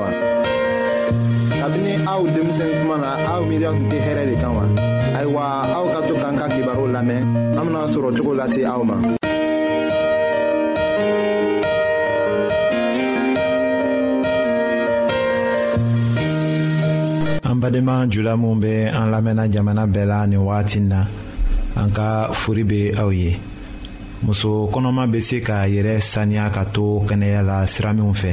wa. kabini aw denmisɛn kuma na aw miiriya tun tɛ hɛrɛ de kan wa. ayiwa aw ka to k'an ka kibaru lamɛn an bena sɔrɔ cogo lase aw ma. an badenma jula minw be an lamɛnna jamana bɛɛ la nin wagatin na an ka fori be aw ye muso kɔnɔma bɛ se k'a yɛrɛ saniya ka to kɛnɛya la sira minw fɛ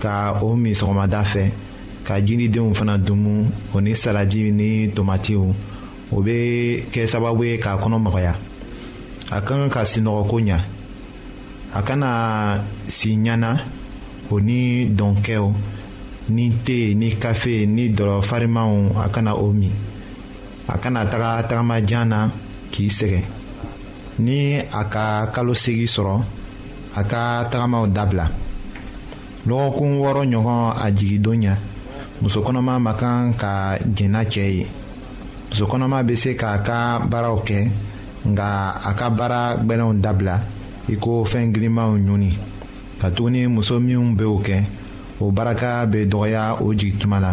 ka o min sɔgɔmada fɛ ka jiridenw fana dumu o ni salaji ni tomatiw o bɛ kɛ sababu ye k'a kɔnɔ magaya a ka kan ka sinɔgɔko ɲa a kana si ɲana o ni dɔnkɛw ni te ni kafe ni dɔlɔ farimanw a kana o min a kana taga tagama jan na k'i sɛgɛn ni a ka kalo segi sɔrɔ a ka tagamaw dabila lɔgɔkun wɔɔrɔ ɲɔgɔn a jigindon ɲɛ muso kɔnɔma ma kan ka jɛnna cɛ ye muso kɔnɔma bɛ se k'a ka baaraw kɛ nka a ka baara gbɛlɛnw dabila i ko fɛn girimanw ɲuni katuguni muso minnu bɛ o kɛ o baraka bɛ dɔgɔya o jigin tuma na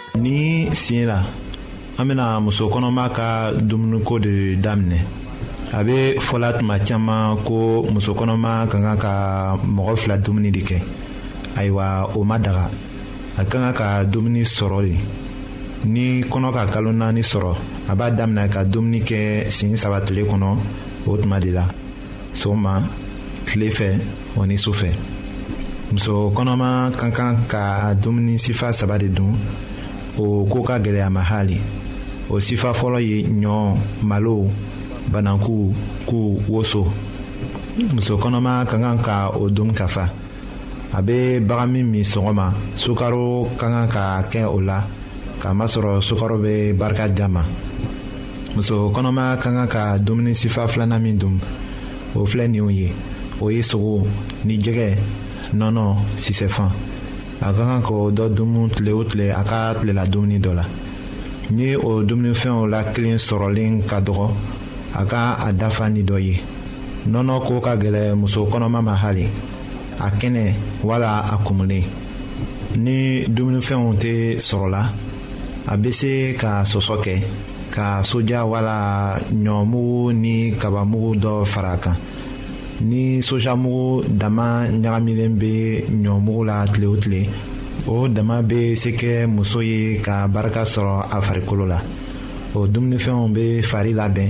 ni siɲɛ la an bɛna muso kɔnɔma ka dumuniko de daminɛ a bɛ fɔla tuma caman ko muso kɔnɔma ka kan ka mɔgɔ fila dumuni de kɛ ayiwa o ma daga a ka kan ka dumuni sɔrɔ de ni kɔnɔ ka kalo naani sɔrɔ a b'a daminɛ ka dumuni kɛ siɲɛ saba tile kɔnɔ o tuma de la sɔgɔma tile fɛ o ni su fɛ muso kɔnɔma ka kan ka dumuni sifa saba de dun o ko ka gɛlɛya ma hali o sifa fɔlɔ ye ɲɔ malo bananku ku woso muso kɔnɔma ka kan ka o dun ka fa a bɛ bagan min min sɔgɔma sukaro ka kan ka kɛ o la k'a masɔrɔ sukaro bɛ barika d'a ma muso kɔnɔma ka kan ka dumuni sifa filanan min dun o filɛ ninw ye o ye sogo ni jɛgɛ nɔnɔ sisɛfan a ka kan k'o dɔ dumu tile o tile a ka tilela dumuni dɔ la ni o dumunifɛnw la kelen sɔrɔlen ka dɔgɔ a ka a dafa ni dɔ ye nɔnɔ ko ka gɛlɛ muso kɔnɔma ma hali a kɛnɛ wala a kumulen ni dumunifɛnw tɛ sɔrɔla a bɛ se ka sɔsɔ kɛ ka soja wala ɲɔmugu ni kabamugu dɔ fara a kan ni sojamugu dama ɲagamilen bɛ ɲɔmugu la tile o tile o dama bɛ se kɛ muso ye ka barika sɔrɔ a farikolo la o dumunifɛnw bɛ fari labɛn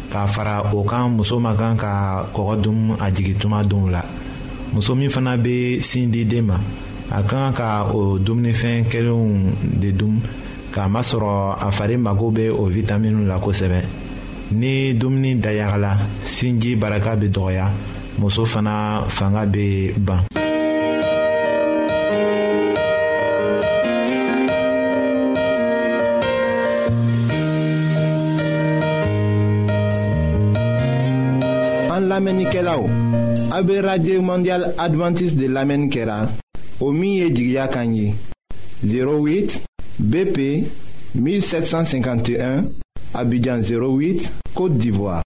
k'a fara o kan muso ma kan ka kɔgɔ dun a jigin tuma dɔw la muso min fana bɛ sin di den ma a ka kan ka o dumunifɛn kɛlenw de dun k'a masɔrɔ a fari mago bɛ o witaminiw la kosɛbɛ ni dumuni dayagala sinji baraka bɛ dɔgɔya muso fana fanga bɛ ban. an lamɛnnikɛlaw a bɛ radio mondial adventiste de lamɛnni kɛra o min ye jigiya kan ye 08 BP 1751 Abidjan 08 Côte d'Ivoire.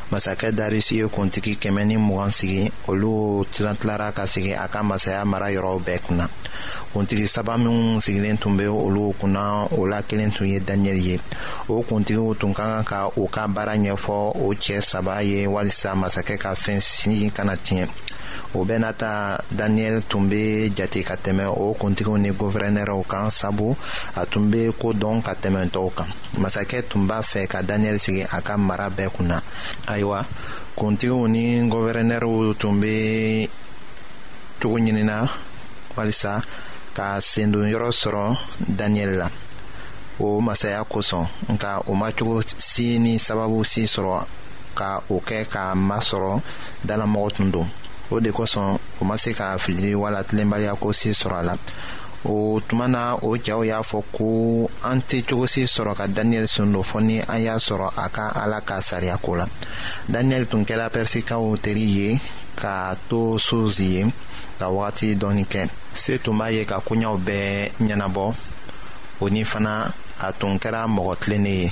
masakɛ darisi ye kuntigi kɛmɛ ni mugan sigi olu tilantilara ka sigi a ka masaya mara yɔrɔw bɛɛ kunna kuntigi saba minw sigilen tun bɛ olu kunna o la kelen tun ye daniyɛli ye o kuntigiw tun ka kan ka u ka baara ɲɛfɔ o cɛ saba ye walisa masakɛ ka fɛn sinji kana tiɲɛ o bɛɛ n'a ta daniyɛli tun bɛ jate ka tɛmɛ o kuntigiw ni gɔfɛrɛnɛrɛw kan sabu a tun bɛ ko dɔn ka tɛmɛ tɔw kan masakɛ tun b'a fɛ ka daniyɛli sigi a ka mara bɛɛ kun na ayiwa kuntigiw ni gɔvɛrɛnɛriw tun bɛ cogo ɲinina walisa ka sendon yɔrɔ sɔrɔ daniyɛli la o masaya kosɔn nka o ma cogo si ni sababu si sɔrɔ ka o kɛ ka masɔrɔ dalamɔgɔ tun don o de kosɔn o ma se ka filili wala tilenbaliya ko si sɔrɔ a la o tuma na o cɛw y'a fɔ ko an tɛ cogosi sɔrɔ ka daniyɛli sun don fɔ ni an y'a sɔrɔ a ka ala ka sariya ko la daniyɛli tun kɛra pɛrisikaw teri ye k'a to suzi ye ka wagati dɔɔni kɛ se tun b'a ye ka koɲaw bɛɛ ɲɛnabɔ o ni fana a tun kɛra mɔgɔ tilennen ye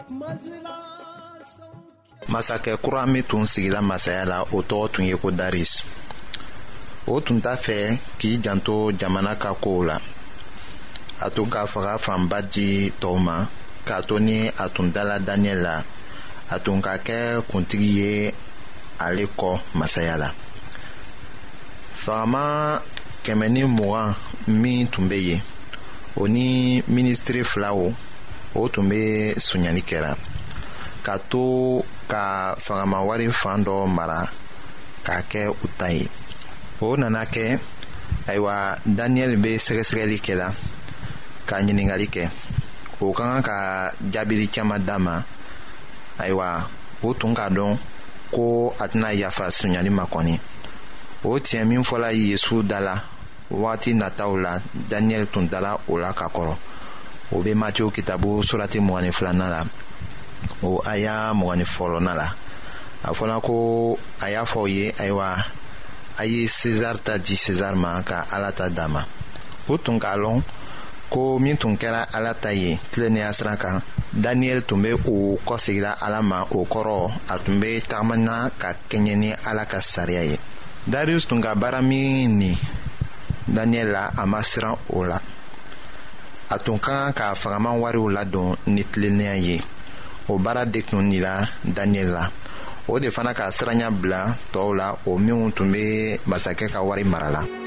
masakɛ kura min tun sigila masaya la o tɔgɔ tun ye ko daris o tun t'a fɛ k'i janto jamana ka kow la a tun ka faga fanba di tɔw ma k'a to ni a tun dala daniɛl la a tun ka kɛ kuntigi ye ale kɔ masaya la fagama kɛmɛ ni mugan min tun bɛ yen o ni minisitiri filaw o tun bɛ sonyani kɛra ka to ka fangamawari fan dɔ mara k'a kɛ u ta ye o nana kɛ ayiwa daniyɛli bɛ sɛgɛsɛgɛli kɛ la ka ɲininkali kɛ o ka kan ka jaabili caman d'a ma ayiwa o tun k'a dɔn ko a tɛna yafa sonyali ma kɔni o tiɲɛ min fɔla yesu da la wagati nataw la daniyɛli tun dala o la ka kɔrɔ o bɛ matiw kitabu surati mugani filanan la o aya mugani fɔlɔnan la a fɔla ko a y'a fɔ aw ye ayiwa a ye sezar ta di sezar ma ka ala ta d'a ma o tun k'a lɔn ko min tun kɛra ala ta ye tilennenya siran kan daniyɛli tun bɛ o kɔsegira ala ma o kɔrɔ a tun bɛ tagamana ka kɛɲɛ ni ala ka sariya ye darius tun ka baara min nin daniel la a ma siran o la a tun ka kan ka fagaman wariw ladon ni tilennenya ye o baara de tun nila daniel la o de fana ka siranya bila tɔɔw la o minnu tun bɛ masakɛ ka wari mara la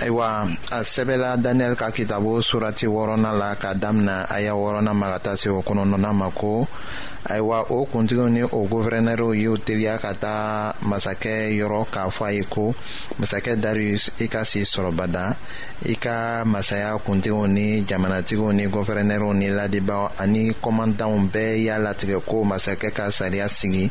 ayiwa a sɛbɛla daniyɛli ka kitabo surati wɔɔrɔna la ka damina a ya wɔɔrɔna ma ka taa se o kɔnɔnɔna ma ko ayiwa o kuntigiw ni o gofɛrɛnɛriw y'u teliya ka taa masakɛ yɔrɔ k'a fɔ a ye ko masakɛ darius i ka si sɔrɔbada i ka masaya kuntigiw ni jamanatigiw ni gofɛrɛnɛriw ni ladibaaw ani kɔmandanw bɛɛ y'a latigɛ ko masakɛ ka sariya sigi